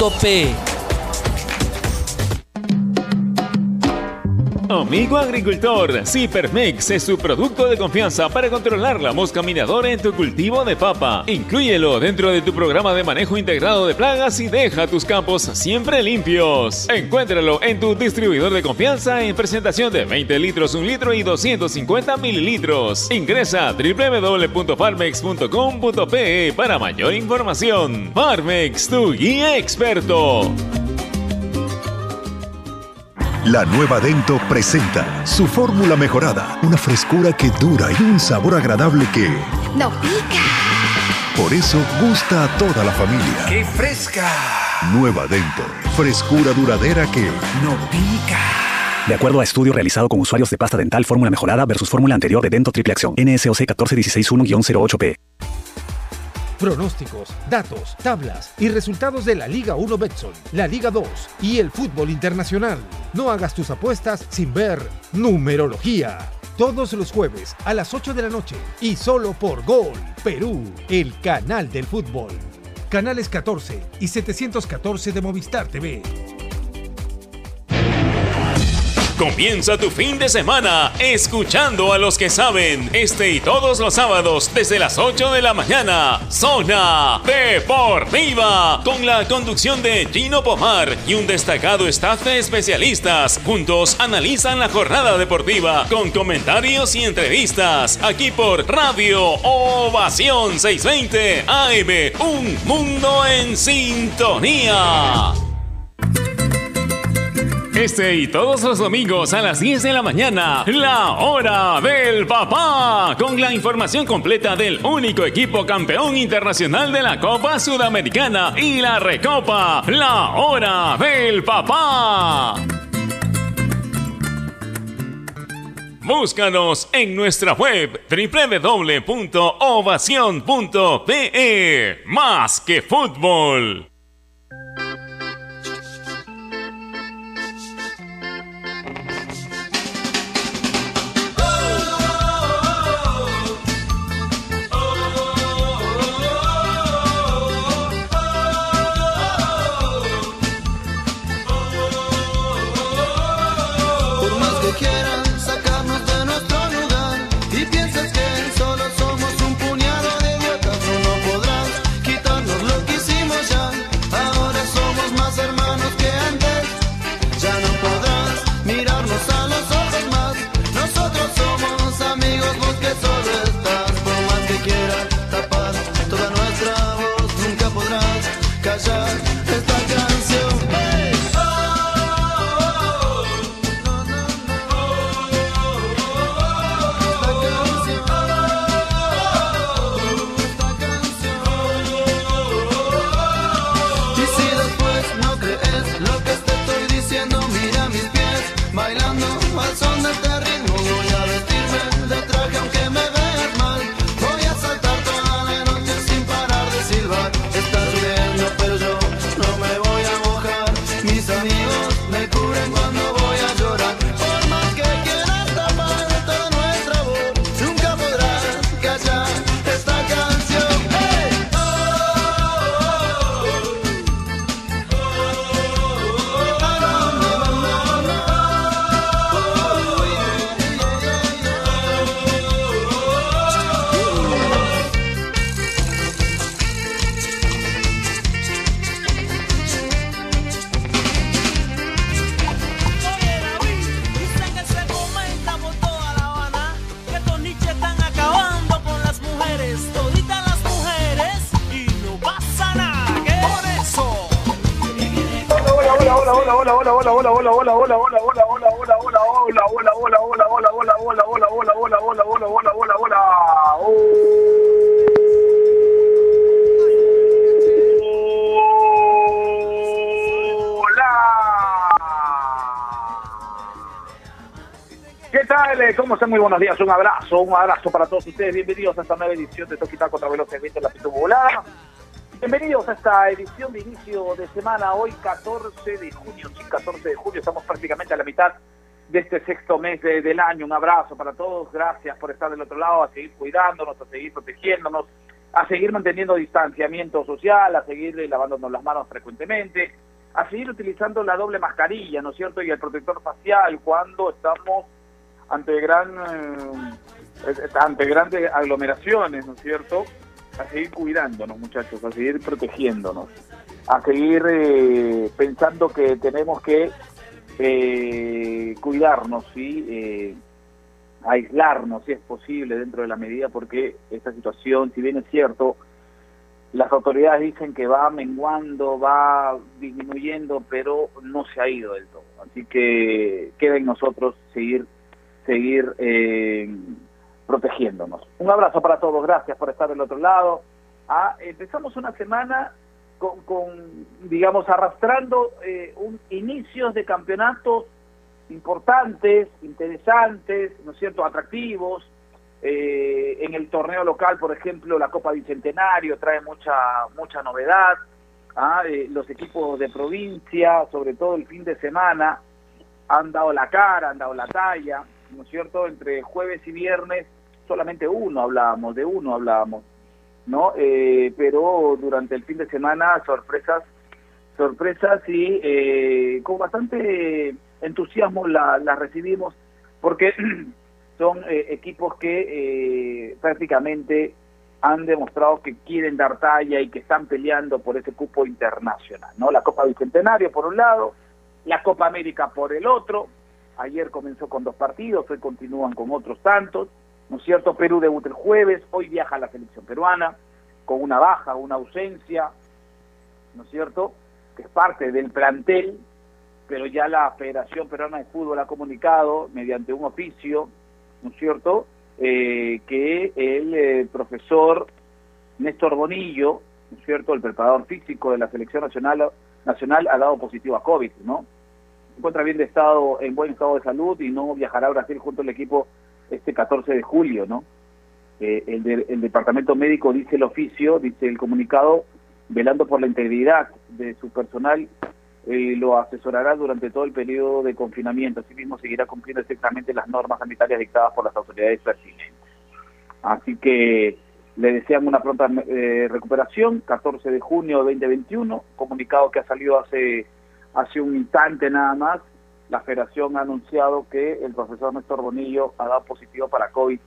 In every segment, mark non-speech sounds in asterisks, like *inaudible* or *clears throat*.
topê Amigo agricultor, Cipermex es su producto de confianza para controlar la mosca minadora en tu cultivo de papa. Inclúyelo dentro de tu programa de manejo integrado de plagas y deja tus campos siempre limpios. Encuéntralo en tu distribuidor de confianza en presentación de 20 litros, 1 litro y 250 mililitros. Ingresa a www.farmex.com.pe para mayor información. Farmex, tu guía experto. La nueva Dento presenta su fórmula mejorada, una frescura que dura y un sabor agradable que... ¡No pica! Por eso gusta a toda la familia. ¡Qué fresca! Nueva Dento, frescura duradera que... ¡No pica! De acuerdo a estudio realizado con usuarios de pasta dental fórmula mejorada versus fórmula anterior de Dento Triple Acción, NSOC 14161-08P. Pronósticos, datos, tablas y resultados de la Liga 1 Betson, la Liga 2 y el fútbol internacional. No hagas tus apuestas sin ver numerología. Todos los jueves a las 8 de la noche y solo por Gol Perú, el canal del fútbol. Canales 14 y 714 de Movistar TV. Comienza tu fin de semana escuchando a los que saben. Este y todos los sábados desde las 8 de la mañana. Zona Deportiva. Con la conducción de Gino Pomar y un destacado staff de especialistas. Juntos analizan la jornada deportiva con comentarios y entrevistas. Aquí por Radio Ovación 620 AM. Un mundo en sintonía. Este y todos los domingos a las 10 de la mañana, la hora del papá, con la información completa del único equipo campeón internacional de la Copa Sudamericana y la Recopa, la hora del papá. Búscanos en nuestra web www.ovacion.pe. Más que fútbol. ¿Cómo están? Muy buenos días. Un abrazo, un abrazo para todos ustedes. Bienvenidos a esta nueva edición de Toquita contra Veloces en la Pito Volada. Bienvenidos a esta edición de inicio de semana, hoy 14 de junio. Sí, 14 de junio, estamos prácticamente a la mitad de este sexto mes de- del año. Un abrazo para todos, gracias por estar del otro lado, a seguir cuidándonos, a seguir protegiéndonos, a seguir manteniendo distanciamiento social, a seguir eh, lavándonos las manos frecuentemente, a seguir utilizando la doble mascarilla, ¿no es cierto? Y el protector facial cuando estamos ante gran eh, ante grandes aglomeraciones, ¿no es cierto? A seguir cuidándonos, muchachos, a seguir protegiéndonos, a seguir eh, pensando que tenemos que eh, cuidarnos y eh, aislarnos, si es posible, dentro de la medida, porque esta situación, si bien es cierto, las autoridades dicen que va menguando, va disminuyendo, pero no se ha ido del todo. Así que queda en nosotros seguir, seguir eh, protegiéndonos. Un abrazo para todos, gracias por estar del otro lado. Ah, empezamos una semana con, con digamos, arrastrando eh, un inicios de campeonatos importantes, interesantes, ¿no cierto?, atractivos. Eh, en el torneo local, por ejemplo, la Copa Bicentenario trae mucha mucha novedad. ¿ah? Eh, los equipos de provincia, sobre todo el fin de semana, han dado la cara, han dado la talla, ¿no es cierto? Entre jueves y viernes solamente uno hablábamos, de uno hablábamos, ¿no? Eh, pero durante el fin de semana sorpresas, sorpresas y eh, con bastante entusiasmo las la recibimos porque *clears throat* son eh, equipos que eh, prácticamente han demostrado que quieren dar talla y que están peleando por ese cupo internacional, ¿no? La Copa Bicentenario por un lado, la Copa América por el otro. Ayer comenzó con dos partidos, hoy continúan con otros tantos, ¿no es cierto? Perú debuta el jueves, hoy viaja la selección peruana con una baja, una ausencia, ¿no es cierto? Que es parte del plantel, pero ya la Federación Peruana de Fútbol ha comunicado mediante un oficio, ¿no es cierto?, eh, que el eh, profesor Néstor Bonillo, ¿no es cierto?, el preparador físico de la Selección Nacional, nacional ha dado positivo a COVID, ¿no? Encuentra bien de estado, en buen estado de salud y no viajará a Brasil junto al equipo este 14 de julio, ¿no? Eh, el, de- el departamento médico dice el oficio, dice el comunicado, velando por la integridad de su personal, eh, lo asesorará durante todo el periodo de confinamiento. Asimismo, seguirá cumpliendo estrictamente las normas sanitarias dictadas por las autoridades pertinentes. Así que le desean una pronta eh, recuperación, 14 de junio de 2021, comunicado que ha salido hace, hace un instante nada más. La federación ha anunciado que el profesor Néstor Bonillo ha dado positivo para COVID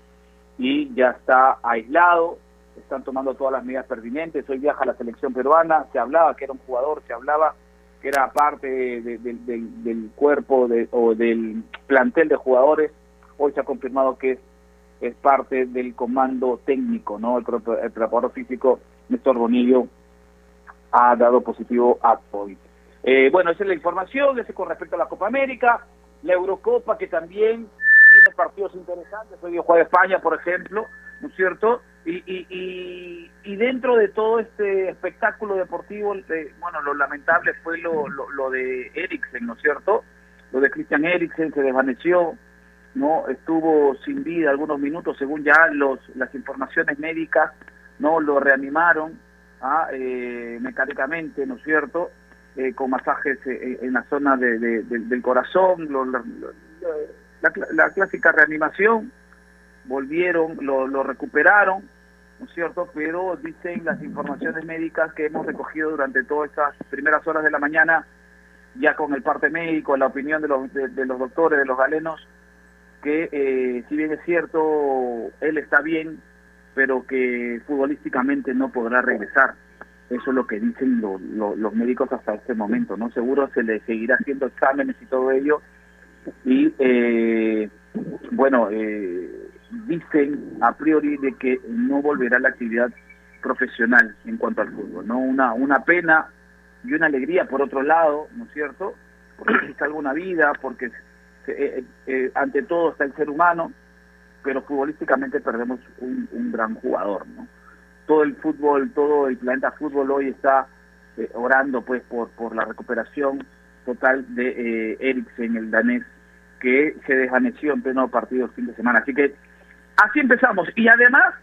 y ya está aislado, están tomando todas las medidas pertinentes, hoy viaja a la selección peruana, se hablaba que era un jugador, se hablaba que era parte de- de- del- cuerpo o del plantel de jugadores, hoy se ha confirmado que es, parte del comando técnico, ¿no? El preparador físico Néstor Bonillo ha dado positivo a COVID. Eh, bueno, esa es la información, ese con respecto a la Copa América, la Eurocopa que también tiene partidos interesantes, hoy juega España, por ejemplo, ¿no es cierto? Y, y, y, y dentro de todo este espectáculo deportivo, eh, bueno, lo lamentable fue lo, lo, de Eriksen, ¿no es cierto? Lo de Christian Eriksen se desvaneció, ¿no? Estuvo sin vida algunos minutos, según ya los las informaciones médicas, ¿no? Lo reanimaron ah, eh, mecánicamente, ¿no es cierto? Eh, con masajes eh, en la zona de, de- de- del corazón, lo- la clásica reanimación, volvieron, lo, lo recuperaron, ¿no es cierto? Pero dicen las informaciones médicas que hemos recogido durante todas estas primeras horas de la mañana, ya con el parte médico, la opinión de los, de, de los doctores, de los galenos, que eh, si bien es cierto, él está bien, pero que futbolísticamente no podrá regresar. Eso es lo que dicen lo- lo- los médicos hasta este momento, ¿no? Seguro se le seguirá haciendo exámenes y todo ello. Y, eh, bueno, eh, dicen a priori de que no volverá a la actividad profesional en cuanto al fútbol, ¿no? Una, una pena y una alegría por otro lado, ¿no es cierto? Porque se salva una vida, porque eh, eh, ante todo está el ser humano, pero futbolísticamente perdemos un, un gran jugador, ¿no? Todo el fútbol, todo el planeta fútbol hoy está eh, orando pues por, por la recuperación total de eh, Eriksen, el danés, que se desvaneció en pleno partido el fin de semana. Así que así empezamos. Y además,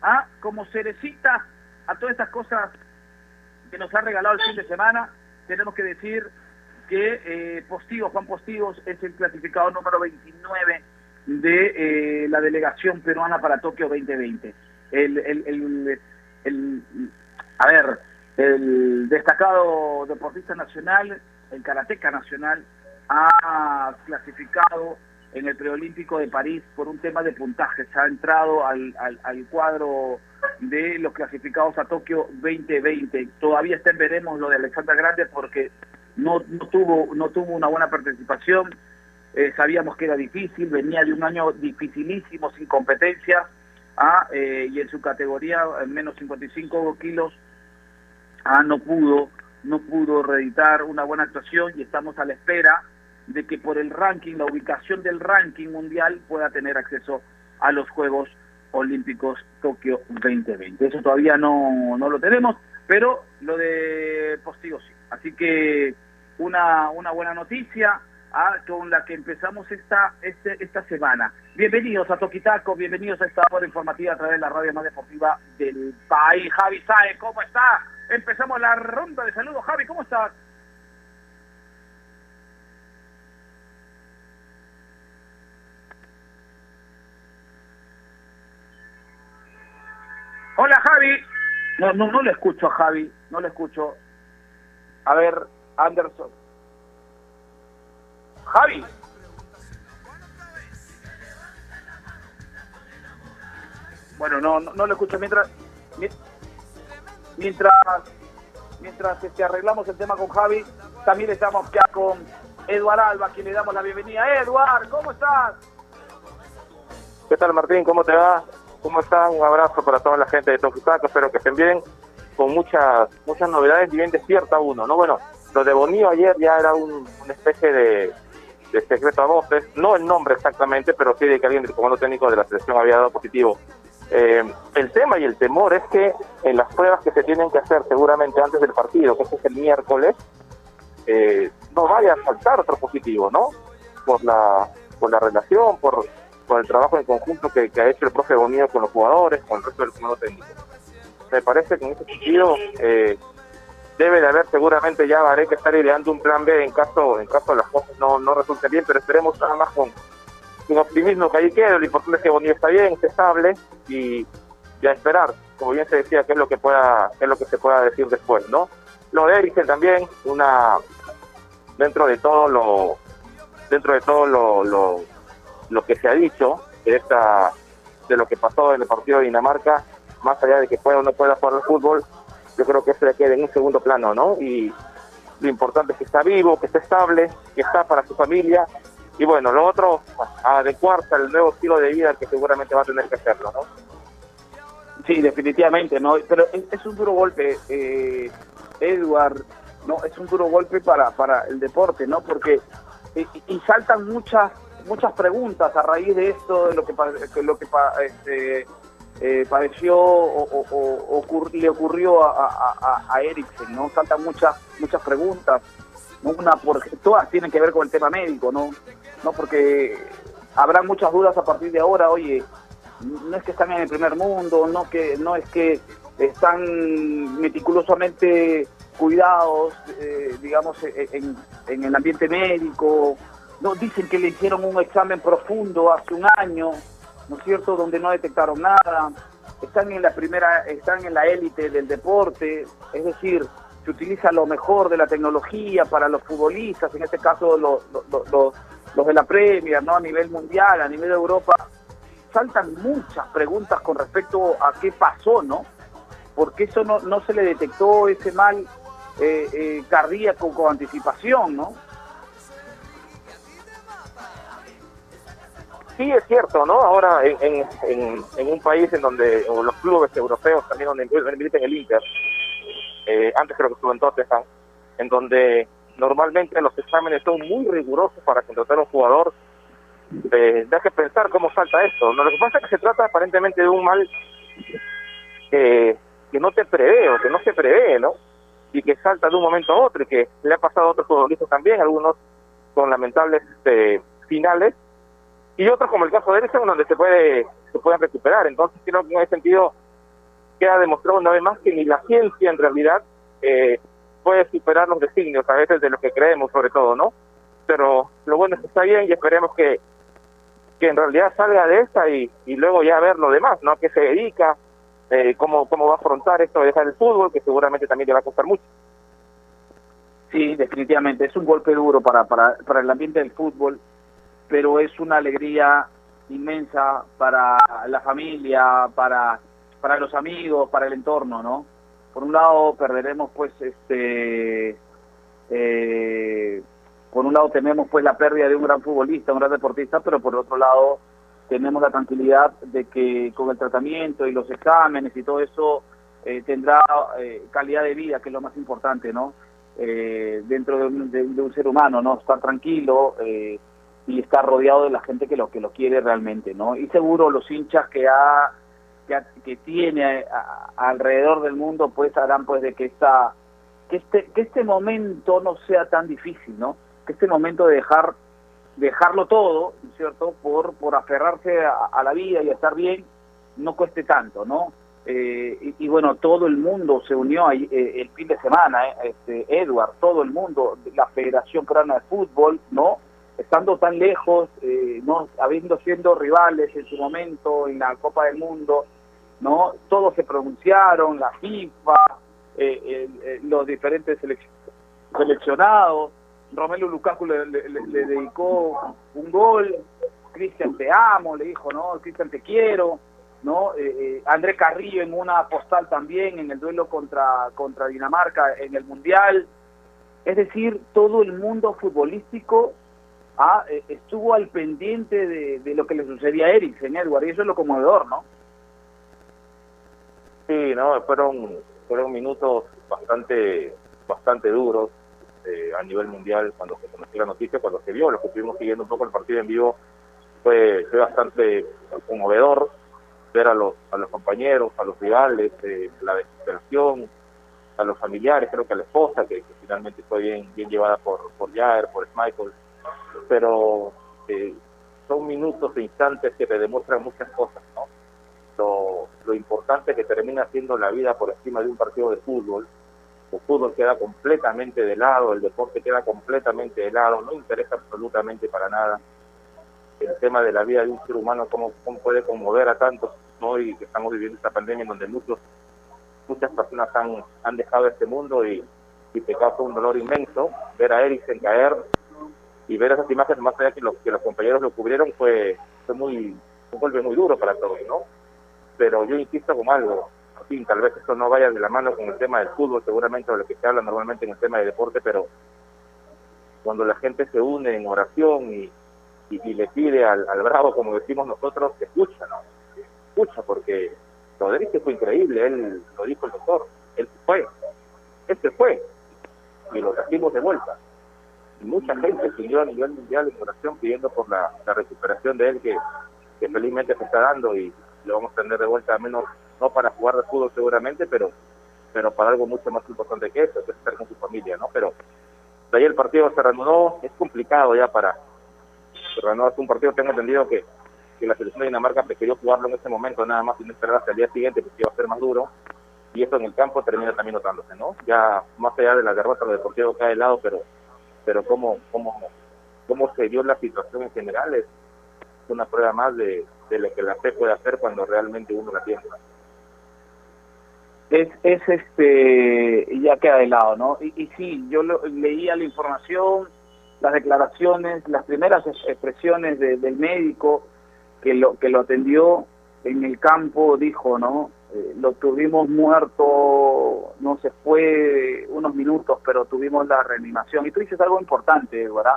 ah, como cerecita a todas estas cosas que nos ha regalado el fin de semana, tenemos que decir que eh, Postigos, Juan Postigos, es el clasificado número 29 de eh, la delegación peruana para Tokio 2020. El, el, el, el, a ver, el destacado deportista nacional, el karateca nacional, ha clasificado en el preolímpico de París por un tema de puntaje. Se ha entrado al, al, al cuadro de los clasificados a Tokio 2020. Todavía está en veremos lo de Alexandra Grande porque no, no tuvo no tuvo una buena participación. Eh, sabíamos que era difícil, venía de un año dificilísimo sin competencias ah, eh, y en su categoría en menos 55 kilos ah, no pudo no pudo reeditar una buena actuación y estamos a la espera de que por el ranking, la ubicación del ranking mundial pueda tener acceso a los Juegos Olímpicos Tokio 2020. Eso todavía no, no lo tenemos, pero lo de Postigo sí. Así que una, una buena noticia ah, con la que empezamos esta, este, esta semana. Bienvenidos a Toquitaco, bienvenidos a esta hora informativa a través de la radio más deportiva del país. Javi Saez, ¿cómo está? Empezamos la ronda de saludos. Javi, ¿cómo estás? Hola Javi. No, no, no le escucho a Javi, no le escucho. A ver, Anderson. Javi. Bueno, no, no, no le escucho mientras mi- mientras mientras este, arreglamos el tema con Javi, también estamos ya con Eduard Alba, quien le damos la bienvenida. Eduard, ¿cómo estás? ¿Qué tal Martín? ¿Cómo te va? ¿Cómo estás? Un abrazo para toda la gente de Toquisaco, espero que estén bien, con muchas muchas novedades y bien despierta uno, ¿no? Bueno, lo de Bonillo ayer ya era un- una especie de secreto a voces, no el nombre exactamente, pero sí de que alguien del comando técnico de la selección había dado positivo. Eh, el tema y el temor es que en las pruebas que se tienen que hacer seguramente antes del partido, que este es el miércoles, eh, no vaya a saltar otro positivo, ¿no? Por la, por la relación, por, por el trabajo en conjunto que, que ha hecho el profe Bonillo con los jugadores, con el resto del comando técnico. Me parece que en ese sentido eh, debe de haber seguramente ya Varé que estar ideando un plan B en caso en caso las cosas no, no resulten bien, pero esperemos nada más con, optimismo que ahí quede. Lo importante es que Bonillo está bien, esté estable y, y a esperar, como bien se decía, qué es lo que pueda, qué es lo que se pueda decir después, ¿no? Lo de Eriksen también, una dentro de todo lo dentro de todo lo, lo, lo que se ha dicho de esta de lo que pasó en el partido de Dinamarca, más allá de que pueda o no pueda jugar al fútbol, yo creo que eso le queda en un segundo plano, ¿no? Y lo importante es que está vivo, que está estable, que está para su familia. Y bueno, lo otro, adecuarse al nuevo estilo de vida que seguramente va a tener que hacerlo, ¿no? Sí, definitivamente, ¿no? Pero es, un duro golpe, eh, Edward, ¿no? Es un duro golpe para, para el deporte, ¿no? Porque, y, y saltan muchas muchas preguntas a raíz de esto, de lo que, que lo que este, eh, pareció o, o- o le ocurrió a, a, Eriksen, ¿no? Saltan muchas muchas preguntas. Una porque todas tienen que ver con el tema médico, ¿no? No porque habrá muchas dudas a partir de ahora, oye, no es que están en el primer mundo, no que no es que están meticulosamente cuidados, eh, digamos, e- en, en el ambiente médico. No dicen que le hicieron un examen profundo hace un año, ¿no es cierto?, donde no detectaron nada. Están en la primera, están en la élite del deporte, es decir, se utiliza lo mejor de la tecnología para los futbolistas, en este caso los, los, de la Premier, ¿no? A nivel mundial, a nivel de Europa saltan muchas preguntas con respecto a qué pasó, ¿no? ¿Por qué eso no, no se le detectó ese mal eh, eh, cardíaco con anticipación, ¿no? Sí, es cierto, ¿no? Ahora en, en, un país en donde los clubes europeos también donde militen el Inter, eh, antes creo que estuvo en Tottenham, en donde normalmente los exámenes son muy rigurosos para contratar a un jugador, eh, que pensar cómo salta esto. Lo que pasa es que se trata aparentemente de un mal que, que no te prevé o que no se prevé, ¿no? Y que salta de un momento a otro y que le ha pasado a otros futbolistas también, algunos con lamentables este, finales y otros como el caso de Eriksen donde se puede se pueden recuperar entonces creo que en ese sentido queda demostrado una vez más que ni la ciencia en realidad eh, puede superar los designios a veces de lo que creemos sobre todo no pero lo bueno es que está bien y esperemos que que en realidad salga de esta y, y luego ya ver lo demás no a qué se dedica eh, cómo, cómo va a afrontar esto de dejar el fútbol, que seguramente también le va a costar mucho. Sí, definitivamente. Es un golpe duro para, para, para el ambiente del fútbol, pero es una alegría inmensa para la familia, para, para los amigos, para el entorno, ¿no? Por un lado perderemos pues este eh, por un lado tenemos pues la pérdida de un gran futbolista, un gran deportista, pero por otro lado tenemos la tranquilidad de que con el tratamiento y los exámenes y todo eso eh, tendrá eh, calidad de vida, que es lo más importante, ¿no? Eh, dentro de un, de, de un, ser humano, ¿no? Estar tranquilo eh, y estar rodeado de la gente que lo que lo quiere realmente, ¿no? Y seguro los hinchas que ha que, que tiene alrededor del mundo, pues harán pues de que esta que este que este momento no sea tan difícil, ¿no? Que este momento de dejar dejarlo todo, ¿cierto? Por, por aferrarse a, a, la vida y a estar bien, no cueste tanto, ¿no? Eh, y, y, bueno, todo el mundo se unió ahí, eh, el fin de semana, eh, este, Edward, todo el mundo, la Federación Peruana de Fútbol, ¿no? Estando tan lejos, eh, no habiendo siendo rivales en su momento en la Copa del Mundo, ¿no? Todos se pronunciaron, la FIFA, eh, los diferentes seleccionados, Romelu Lukaku le, le, le, dedicó un gol, Cristian te amo, le dijo, ¿no? Cristian te quiero, ¿no? Eh, eh, André Carrillo en una postal también en el duelo contra, contra Dinamarca en el Mundial. Es decir, todo el mundo futbolístico ah, eh, estuvo al pendiente de, de, lo que le sucedía a Eriksen, Edward, y eso es lo conmovedor, ¿no? Sí, no, fueron, fueron minutos bastante, bastante duros eh, a nivel mundial cuando se conoció la noticia, cuando se vio, los que estuvimos siguiendo un poco el partido en vivo, fue, fue bastante conmovedor ver a los, a los compañeros, a los rivales, eh, la desesperación, a los familiares, creo que a la esposa, que, que finalmente fue bien, bien llevada por, por Jair, por Michael, pero eh, son minutos e instantes que te demuestran muchas cosas, ¿no? Lo, lo importante que termina siendo la vida por encima de un partido de fútbol, el fútbol queda completamente de lado, el deporte queda completamente de lado, no interesa absolutamente para nada el tema de la vida de un ser humano, cómo, cómo puede conmover a tantos hoy que estamos viviendo esta pandemia en donde muchos muchas personas han, han dejado este mundo y, y te causa un dolor inmenso ver a Eriksen caer y ver esas imágenes más allá que, lo, que los compañeros lo cubrieron fue, fue muy un golpe muy duro para todos, ¿no? Pero yo insisto con algo, fin, tal vez esto no vaya de la mano con el tema del fútbol, seguramente de lo que se habla normalmente en el tema de deporte, pero cuando la gente se une en oración y, y, le pide al, al, bravo, como decimos nosotros, que escucha, ¿no? Escucha, porque Rodríguez fue increíble, él lo dijo el doctor, él fue, se fue, y lo trajimos de vuelta. Mucha gente siguió a nivel mundial en oración pidiendo por la, recuperación de él, que, que felizmente se está dando y lo vamos a tener de vuelta, al menos no para jugar de fútbol seguramente, pero pero para algo mucho más importante que eso, que es estar con su familia, ¿no? Pero de ahí el partido se reanudó, es complicado ya para reanudar un partido, tengo entendido que, que la selección de Dinamarca prefirió jugarlo en ese momento nada más y no esperar hasta el día siguiente porque iba a ser más duro, y eso en el campo termina también notándose, ¿no? Ya más allá de la derrota, lo deportivo cae de lado, pero pero cómo, cómo, cómo se dio la situación en general es una prueba más de, de lo que la fe puede hacer cuando realmente uno la tiene es, es este ya queda de lado, ¿no? Y, y sí, yo lo, leía la información, las declaraciones, las primeras expresiones de, del médico que lo que lo atendió en el campo dijo, ¿no? Eh, lo tuvimos muerto, no se fue unos minutos, pero tuvimos la reanimación. Y tú dices algo importante, ¿verdad?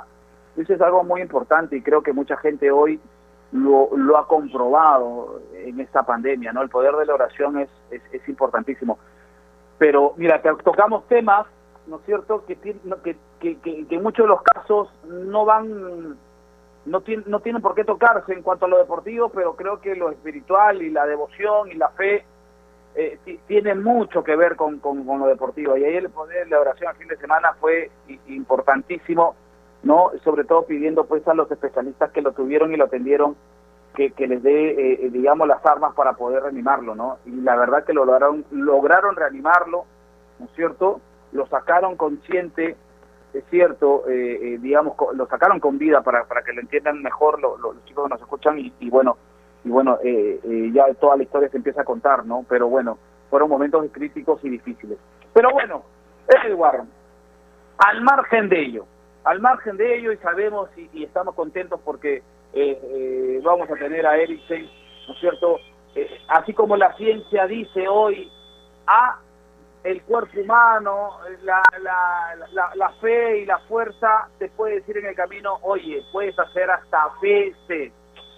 Tú dices algo muy importante y creo que mucha gente hoy lo, lo ha comprobado en esta pandemia, ¿no? El poder de la oración es, es, importantísimo. Pero mira, tocamos temas, ¿no es cierto?, que, que, que, que, que en muchos de los casos no van, no, tiene, no tienen por qué tocarse en cuanto a lo deportivo, pero creo que lo espiritual y la devoción y la fe eh, tienen mucho que ver con, con, lo deportivo. Y ahí el poder de la oración al fin de semana fue importantísimo no sobre todo pidiendo pues a los especialistas que lo tuvieron y lo atendieron que, que les dé eh, digamos las armas para poder reanimarlo no y la verdad que lo lograron lograron reanimarlo no cierto lo sacaron consciente es cierto eh, eh, digamos lo sacaron con vida para para que lo entiendan mejor lo, los chicos que nos escuchan y, y bueno y bueno, eh, eh, ya toda la historia se empieza a contar, ¿no? Pero bueno, fueron momentos críticos y difíciles. Pero bueno, Edward, al margen de ello, al margen de ello y sabemos y, estamos contentos porque eh, eh, vamos a tener a Eriksen, ¿no es cierto? Eh, así como la ciencia dice hoy, a el cuerpo humano, la, la, la, la fe y la fuerza te puede decir en el camino, oye, puedes hacer hasta veces,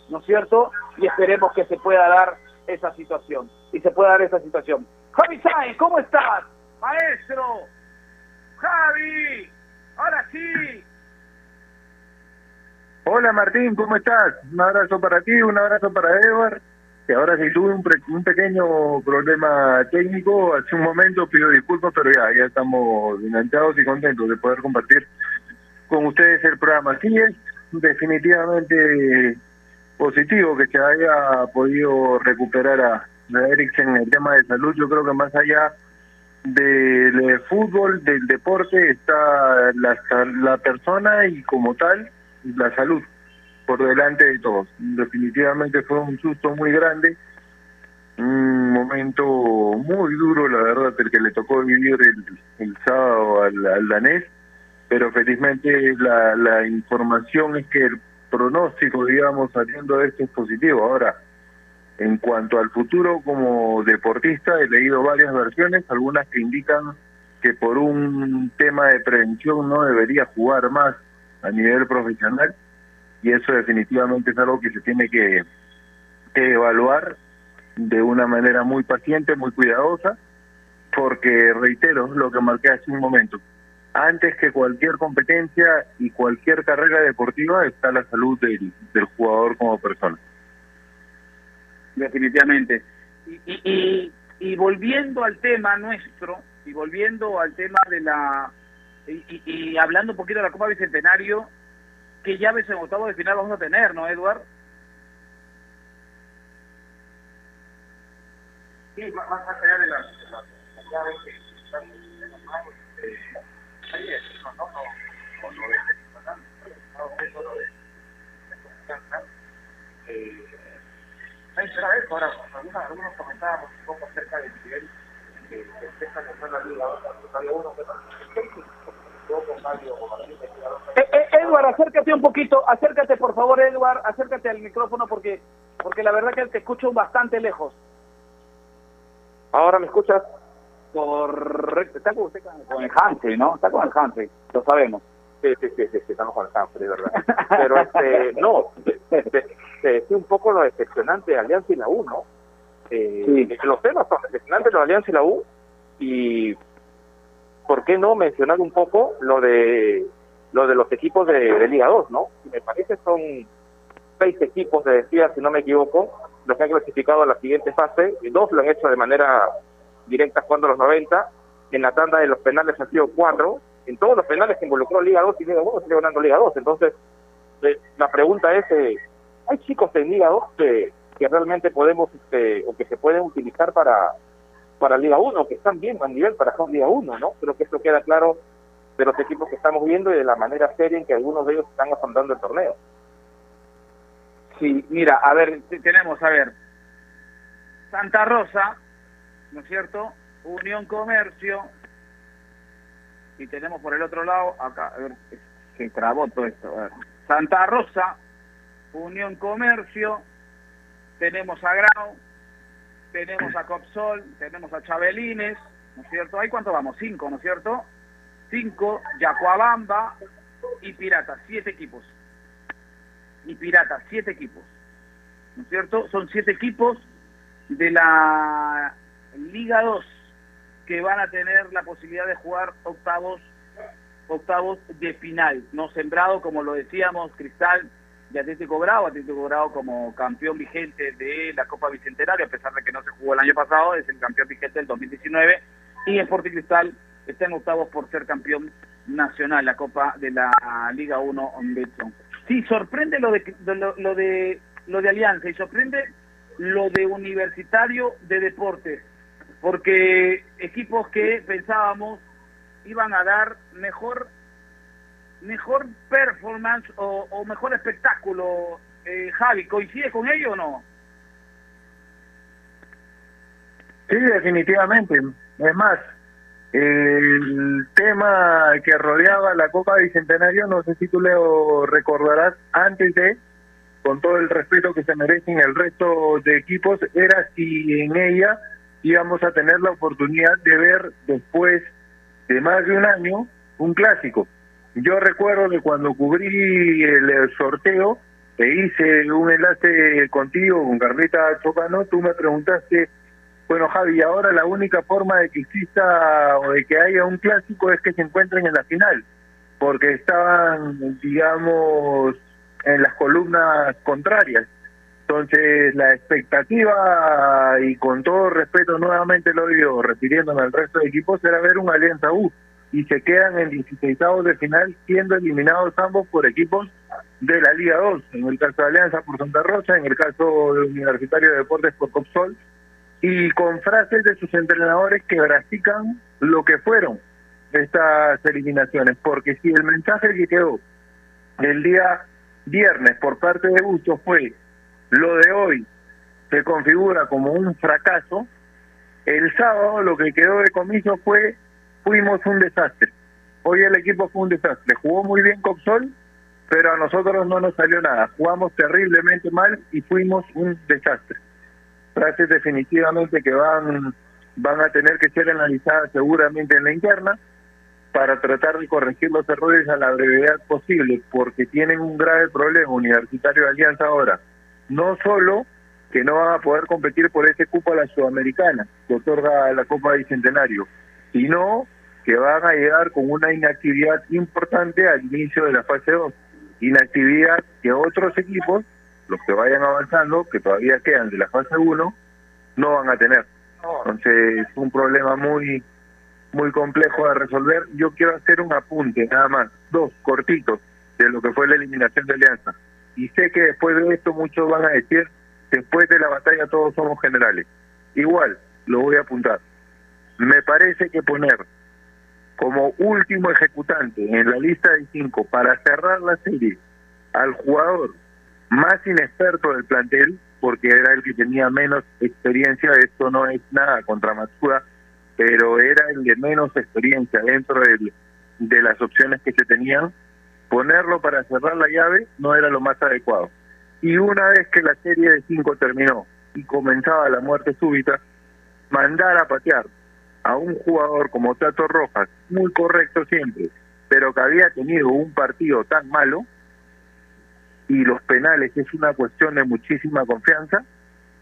¿no es cierto? Y esperemos que se pueda dar esa situación, y se pueda dar esa situación. Javi Sáenz, ¿cómo estás? Maestro, Javi, ahora sí, Hola Martín, ¿cómo estás? Un abrazo para ti, un abrazo para Edward. Que ahora sí tuve un, pre- un pequeño problema técnico, hace un momento pido disculpas, pero ya, ya estamos enganchados y contentos de poder compartir con ustedes el programa. Así es, definitivamente positivo que se haya podido recuperar a, a Eriksen en el tema de salud. Yo creo que más allá del eh, fútbol, del deporte, está la, la persona y como tal la salud por delante de todos. Definitivamente fue un susto muy grande, un momento muy duro, la verdad, el que le tocó vivir el, el sábado al, al danés, pero felizmente la, la información es que el pronóstico, digamos, saliendo de esto es positivo. Ahora, en cuanto al futuro como deportista, he leído varias versiones, algunas que indican que por un tema de prevención no debería jugar más a nivel profesional y eso definitivamente es algo que se tiene que, que evaluar de una manera muy paciente, muy cuidadosa, porque reitero lo que marqué hace un momento, antes que cualquier competencia y cualquier carrera deportiva está la salud del, del jugador como persona. definitivamente. Y, y, y, y volviendo al tema nuestro, y volviendo al tema de la... Y, y- y hablando un poquito de la Copa Bicentenario, ¿qué llaves en octavo de final vamos a tener, no, Eduard? Sí, más, más allá de las de las llaves que están Eh, eh, Edward, acércate un poquito, acércate por favor, Edward, acércate al micrófono porque porque la verdad que te escucho bastante lejos. Ahora me escuchas. Correcto, está con usted con, el Humphrey, ¿no? Está con el Humphrey, lo sabemos. Sí, sí, sí, sí, estamos con el Humphrey, ¿verdad? *laughs* Pero, este, no, te, decía un poco lo decepcionante de Alianza y la U, ¿no? Eh, Sí. Los temas son decepcionantes de Alianza y la U, y ¿por qué no mencionar un poco lo de lo de los equipos de, de Liga 2, ¿no? Me parece son seis equipos, te decía, si no me equivoco, los que han clasificado a la siguiente fase, y dos lo han hecho de manera directa jugando a los 90, en la tanda de los penales han sido cuatro, en todos los penales que involucró Liga 2 y Liga 1 sigue ganando Liga 2, entonces eh, la pregunta es, eh, ¿hay chicos en Liga 2 que, que realmente podemos, este, o que se pueden utilizar para, para Liga 1, que están bien a nivel para jugar Liga 1, ¿no? Creo que eso queda claro de los equipos que estamos viendo y de la manera seria en que algunos de ellos están afrontando el torneo. Sí, mira, a ver, te- tenemos, a ver, Santa Rosa, ¿no es cierto? Unión Comercio, y tenemos por el otro lado, acá, a ver, se trabó todo esto. Santa Rosa, Unión Comercio, tenemos a Grau, tenemos a Copsol, tenemos a Chabelines, ¿no es cierto? ¿Ahí cuánto vamos? Cinco, ¿no es cierto? Cinco, Yacuabamba y Piratas, siete equipos y Piratas, siete equipos. ¿No es cierto? Son siete equipos de la Liga 2 que van a tener la posibilidad de jugar octavos octavos de final, no sembrado como lo decíamos Cristal de Atlético Grau, Atlético Grau como campeón vigente de la Copa Bicentenaria, a pesar de que no se jugó el año pasado, es el campeón vigente del 2019 y Sporting Cristal está en octavos por ser campeón nacional, la Copa de la Liga 1 Betson. Sí, sorprende lo de, de lo, lo de lo de Alianza y sorprende lo de Universitario de Deportes, porque equipos que pensábamos iban a dar mejor mejor performance o, mejor espectáculo. Eh, Javi, ¿coincide con ello o no? Sí, definitivamente. Es más, el tema que rodeaba la Copa Bicentenario, no sé si tú lo recordarás, antes de, con todo el respeto que se merecen el resto de equipos, era si en ella íbamos a tener la oportunidad de ver después de más de un año un clásico. Yo recuerdo que cuando cubrí el sorteo e hice un enlace contigo, con Carlita Chocano, tú me preguntaste, bueno Javi, ahora la única forma de que exista o de que haya un clásico es que se encuentren en la final, porque estaban, digamos, en las columnas contrarias. Entonces, la expectativa, y con todo respeto, nuevamente lo digo, refiriéndome al resto de equipos, era ver un Alianza U. Y se quedan en 16 de final, siendo eliminados ambos por equipos de la Liga 2. En el caso de Alianza por Santa Rosa, en el caso de Universitario de Deportes por Copsol. Y con frases de sus entrenadores que grafican lo que fueron estas eliminaciones. Porque si el mensaje que quedó el día viernes por parte de Bustos fue lo de hoy se configura como un fracaso, el sábado lo que quedó de comiso fue fuimos un desastre. Hoy el equipo fue un desastre. Jugó muy bien Copsol, pero a nosotros no nos salió nada. Jugamos terriblemente mal y fuimos un desastre. Frases definitivamente que van, van a tener que ser analizadas seguramente en la interna para tratar de corregir los errores a la brevedad posible, porque tienen un grave problema Universitario de Alianza ahora no solo que no van a poder competir por ese cupo a la Sudamericana que otorga la Copa Bicentenario, sino que van a llegar con una inactividad importante al inicio de la fase 2. Inactividad que otros equipos, los que vayan avanzando, que todavía quedan de la fase 1, no van a tener. Entonces es un problema muy muy complejo de resolver. Yo quiero hacer un apunte, nada más, dos cortitos, de lo que fue la eliminación de Alianza y sé que después de esto muchos van a decir, después de la batalla todos somos generales. Igual, lo voy a apuntar. Me parece que poner como último ejecutante en la lista de cinco para cerrar la serie al jugador más inexperto del plantel, porque era el que tenía menos experiencia, esto no es nada contra Matsuda, pero era el de menos experiencia dentro de, de las opciones que se tenían, ponerlo para cerrar la llave no era lo más adecuado. Y una vez que la serie de cinco terminó y comenzaba la muerte súbita, mandar a patear a un jugador como Tato Rojas, muy correcto siempre, pero que había tenido un partido tan malo, y los penales es una cuestión de muchísima confianza,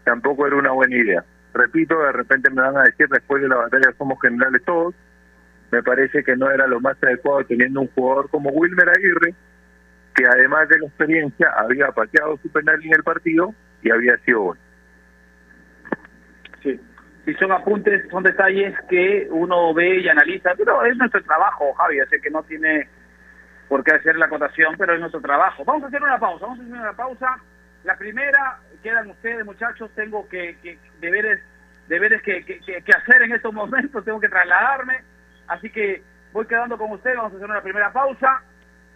tampoco era una buena idea. Repito, de repente me van a decir después de la batalla somos generales todos, me parece que no era lo más adecuado teniendo un jugador como Wilmer Aguirre, que además de la experiencia había pateado su penal en el partido y había sido bueno. Sí, sí, son apuntes, son detalles que uno ve y analiza, pero es nuestro trabajo, Javi, sé que no tiene por qué hacer la acotación, pero es nuestro trabajo. Vamos a hacer una pausa, vamos a hacer una pausa. La primera, quedan ustedes muchachos, tengo que, que deberes, deberes que, que, que hacer en estos momentos, tengo que trasladarme Así que voy quedando con ustedes, vamos a hacer una primera pausa.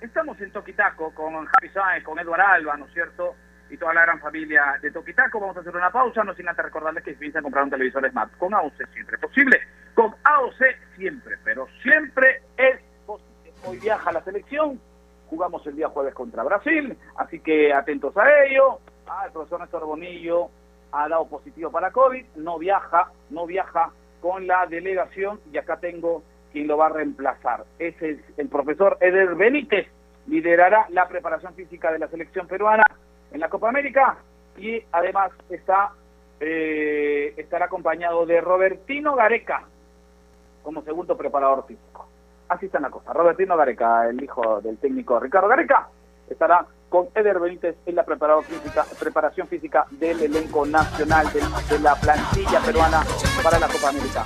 Estamos en Toquitaco con Javi Sáenz, con Eduardo Alba, ¿no es cierto? Y toda la gran familia de Toquitaco. Vamos a hacer una pausa, no sin antes recordarles que piensan comprar un televisor Smart con AOC siempre posible. Con AOC siempre, pero siempre es posible. Hoy viaja la selección, jugamos el día jueves contra Brasil, así que atentos a ello. El profesor Néstor Bonillo ha dado positivo para COVID, no viaja, no viaja con la delegación y acá tengo quien lo va a reemplazar. Ese es el profesor Eder Benítez, liderará la preparación física de la selección peruana en la Copa América y además está eh, estará acompañado de Robertino Gareca como segundo preparador físico. Así está la cosa. Robertino Gareca, el hijo del técnico Ricardo Gareca, estará con Eder Benítez en la física, preparación física del elenco nacional de, de la plantilla peruana para la Copa América.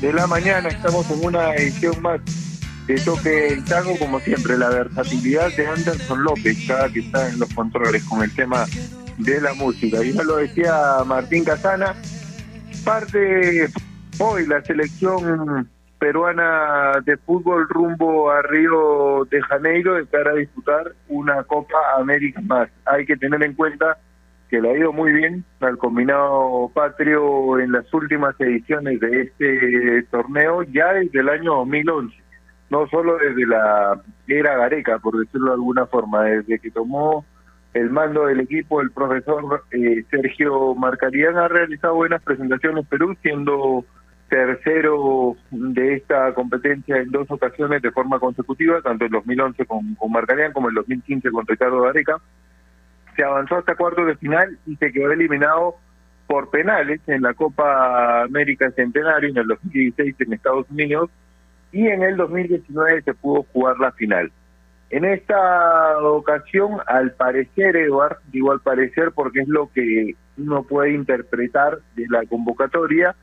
De la mañana estamos en una edición más de Toque el Tango, como siempre, la versatilidad de Anderson López, cada que está en los controles con el tema de la música. Y ya lo decía Martín Casana, parte hoy la selección peruana de fútbol rumbo a Río de Janeiro de cara a disputar una Copa América más. Hay que tener en cuenta que le ha ido muy bien al combinado patrio en las últimas ediciones de este torneo ya desde el año 2011, no solo desde la era Gareca, por decirlo de alguna forma, desde que tomó el mando del equipo el profesor eh, Sergio Marcarián ha realizado buenas presentaciones en Perú, siendo tercero de esta competencia en dos ocasiones de forma consecutiva, tanto en 2011 con, con como en 2015 con Ricardo Gareca se avanzó hasta cuartos de final y se quedó eliminado por penales en la Copa América Centenario en el 2016 en Estados Unidos y en el 2019 se pudo jugar la final. En esta ocasión, al parecer, Eduard, digo al parecer porque es lo que uno puede interpretar de la convocatoria,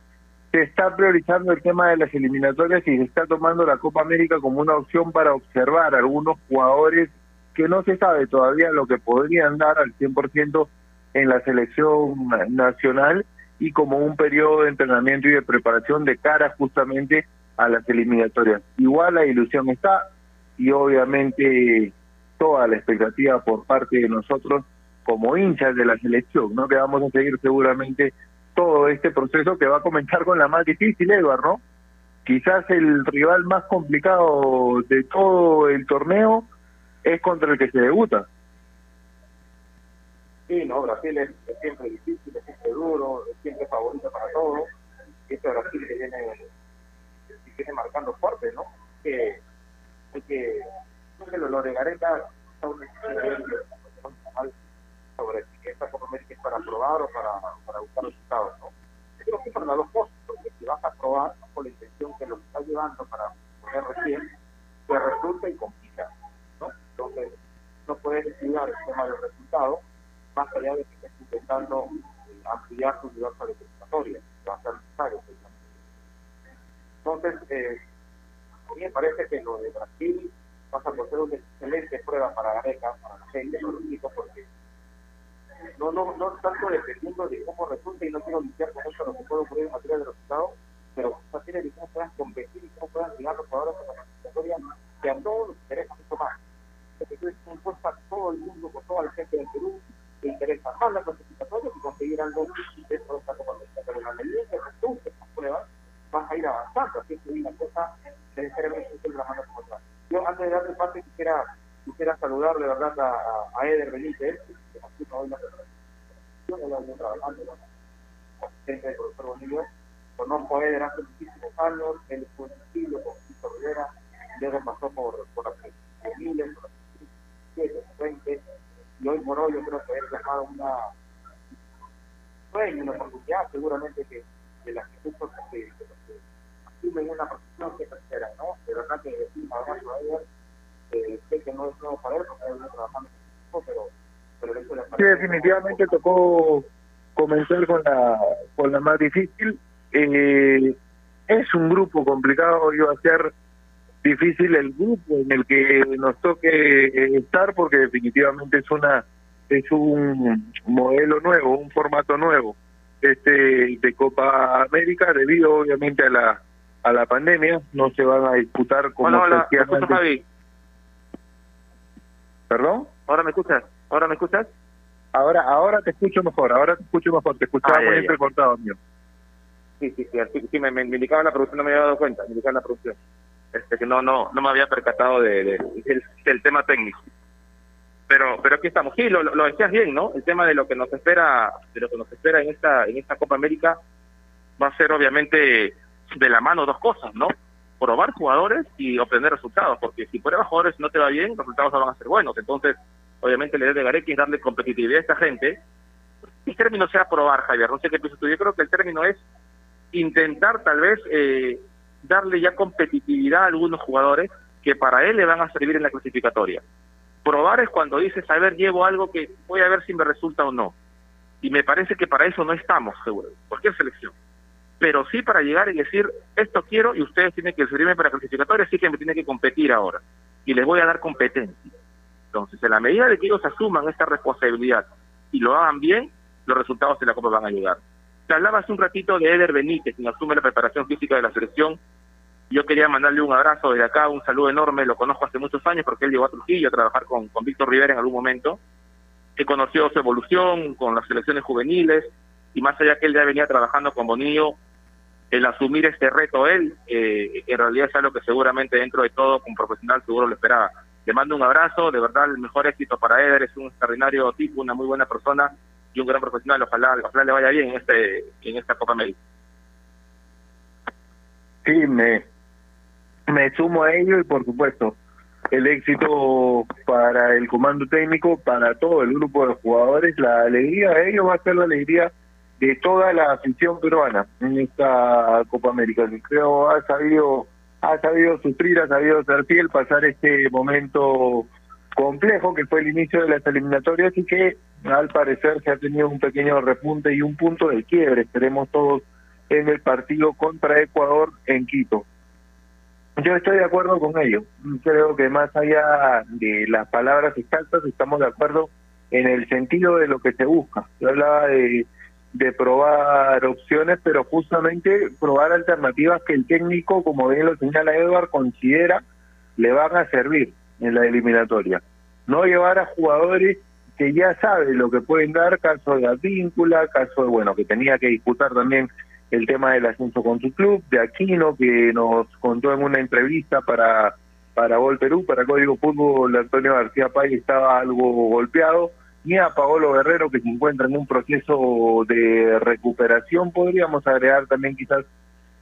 se está priorizando el tema de las eliminatorias y se está tomando la Copa América como una opción para observar algunos jugadores que no se sabe todavía lo que podrían dar al 100% en la selección nacional y como un periodo de entrenamiento y de preparación de cara justamente a las eliminatorias. Igual la ilusión está y obviamente toda la expectativa por parte de nosotros como hinchas de la selección, ¿no? Que vamos a seguir seguramente todo este proceso que va a comenzar con la más difícil, Eduardo, ¿no? Quizás el rival más complicado de todo el torneo es contra el que se debuta. Sí, no, Brasil es, es siempre difícil, es siempre duro, es siempre favorito para todos. Y este Brasil que viene, que viene marcando fuerte, ¿no? Que, que, que lo, lo de Gareca está un sobre si esta Copa América es para probar o para, para buscar resultados, ¿no? Yo creo que para las dos cosas, porque si vas a probar con la intención que lo está llevando para poner recién, que resulta y. No puedes estudiar el tema del resultado más allá de que estés intentando ampliar tu diversa de va a ser necesario. Entonces, eh, a mí me parece que lo de Brasil pasa por ser una excelente prueba para Gareca, para la gente, para los equipos, porque no, no, no tanto dependiendo de cómo resulte y no quiero limpiar con eso lo que puede ocurrir en materia de resultados, pero también de cómo puedan competir y cómo puedan llegar los jugadores a la que a todos nos interesa mucho más que yo impuesto a todo el mundo, con toda la gente del Perú, que interesa más la clasificatoria que conseguir algo dentro de esta Copa América. Pero en la medida que reduce estas pruebas, vas a ir avanzando, así que una cosa necesariamente de la mano como. Yo antes de darle parte quisiera, quisiera saludarle verdad a, a Eder Benítez, que nos puso hoy la Yo lo vengo trabajando, ¿no? gente del profesor Bolívar. Conozco a Eder hace muchísimos años, él fue un estilo con Cristo Rivera, luego pasó por, por las 17, 20, y hoy por hoy yo creo que he plasmado una sueño, una oportunidad seguramente que de las que tú que, asumen una profesión que tercera, ¿no? De verdad que decimos, ah, abrazo a ellos, eh, sé que no es nuevo para él porque él no trabajando en equipo, pero, pero eso le Sí, definitivamente tocó comenzar con la, con la más difícil. Eh, es un grupo complicado, yo hacer difícil el grupo en el que nos toque eh, estar porque definitivamente es una es un modelo nuevo, un formato nuevo este de Copa América debido obviamente a la a la pandemia no se van a disputar como Hola, hola, se ¿me hacía escuchas, antes. Javi? ¿Perdón? ¿Ahora me escuchas? ¿Ahora me escuchas? Ahora ahora te escucho mejor, ahora te escucho mejor, te escuchaba Ah, muy entrecortado mío. Sí, sí, sí, sí, sí, me, me, me indicaba la producción, no me había dado cuenta, me indicaba la producción. Este, que no, no, no me había percatado de, de- del, tema técnico. Pero, pero aquí estamos. Sí, lo, lo decías bien, ¿no? El tema de lo que nos espera, de lo que nos espera en esta, en esta Copa América va a ser obviamente de la mano dos cosas, ¿no? Probar jugadores y obtener resultados, porque si pruebas jugadores no te va bien, los resultados no van a ser buenos. Entonces, obviamente la idea de Gareca es darle competitividad a esta gente. El término sea probar, Javier, no sé qué piensas tú. Yo creo que el término es intentar tal vez eh, darle ya competitividad a algunos jugadores que para él le van a servir en la clasificatoria. Probar es cuando dices, a ver, llevo algo que voy a ver si me resulta o no. Y me parece que para eso no estamos, seguro, cualquier selección. Pero sí para llegar y decir, esto quiero y ustedes tienen que servirme para clasificatoria, así que me tienen que competir ahora. Y les voy a dar competencia. Entonces, en la medida de que ellos asuman esta responsabilidad y lo hagan bien, los resultados de la Copa van a llegar. Te hablaba hace un ratito de Eder Benítez, quien asume la preparación física de la selección. Yo quería mandarle un abrazo desde acá, un saludo enorme. Lo conozco hace muchos años porque él llegó a Trujillo a trabajar con, con Víctor Rivera en algún momento. He conocido su evolución con las selecciones juveniles y más allá que él ya venía trabajando con Bonillo, el asumir este reto él, eh, en realidad es algo que seguramente dentro de todo, como profesional, seguro lo esperaba. Le mando un abrazo, de verdad el mejor éxito para Eder, es un extraordinario tipo, una muy buena persona y un gran profesional. Ojalá, ojalá le vaya bien en, este, en esta Copa América. Sí, me, me sumo a ello y por supuesto el éxito para el comando técnico, para todo el grupo de jugadores, la alegría de ellos va a ser la alegría de toda la afición peruana en esta Copa América, creo ha sabido, ha sabido sufrir, ha sabido ser fiel, pasar este momento complejo que fue el inicio de las eliminatorias y que al parecer se ha tenido un pequeño repunte y un punto de quiebre, esperemos todos en el partido contra Ecuador en Quito. Yo estoy de acuerdo con ello. Creo que más allá de las palabras exactas, estamos de acuerdo en el sentido de lo que se busca. Yo hablaba de, de probar opciones, pero justamente probar alternativas que el técnico, como bien lo señala Edward, considera le van a servir en la eliminatoria. No llevar a jugadores que ya saben lo que pueden dar, caso de Advíncula, caso de, bueno, que tenía que disputar también el tema del ascenso con su club, de Aquino, que nos contó en una entrevista para, para Gol Perú, para Código Fútbol, Antonio García Pay estaba algo golpeado, ni a Paolo Guerrero, que se encuentra en un proceso de recuperación, podríamos agregar también quizás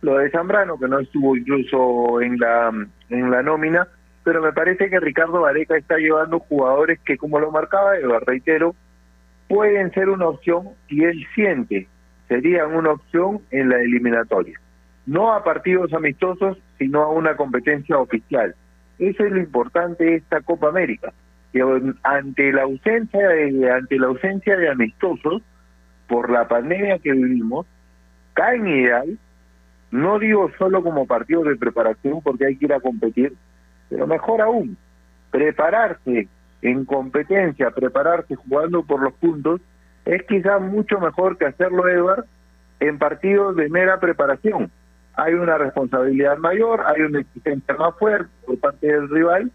lo de Zambrano, que no estuvo incluso en la, en la nómina, pero me parece que Ricardo Vareca está llevando jugadores que, como lo marcaba Eva, reitero, pueden ser una opción y él siente serían una opción en la eliminatoria. No a partidos amistosos, sino a una competencia oficial. Eso es lo importante de esta Copa América. Ante la ausencia de, ante la ausencia de amistosos, por la pandemia que vivimos, caen ideal, no digo solo como partidos de preparación porque hay que ir a competir, pero mejor aún, prepararse en competencia, prepararse jugando por los puntos, es quizás mucho mejor que hacerlo, Edward, en partidos de mera preparación. Hay una responsabilidad mayor, hay una exigencia más fuerte por parte del rival,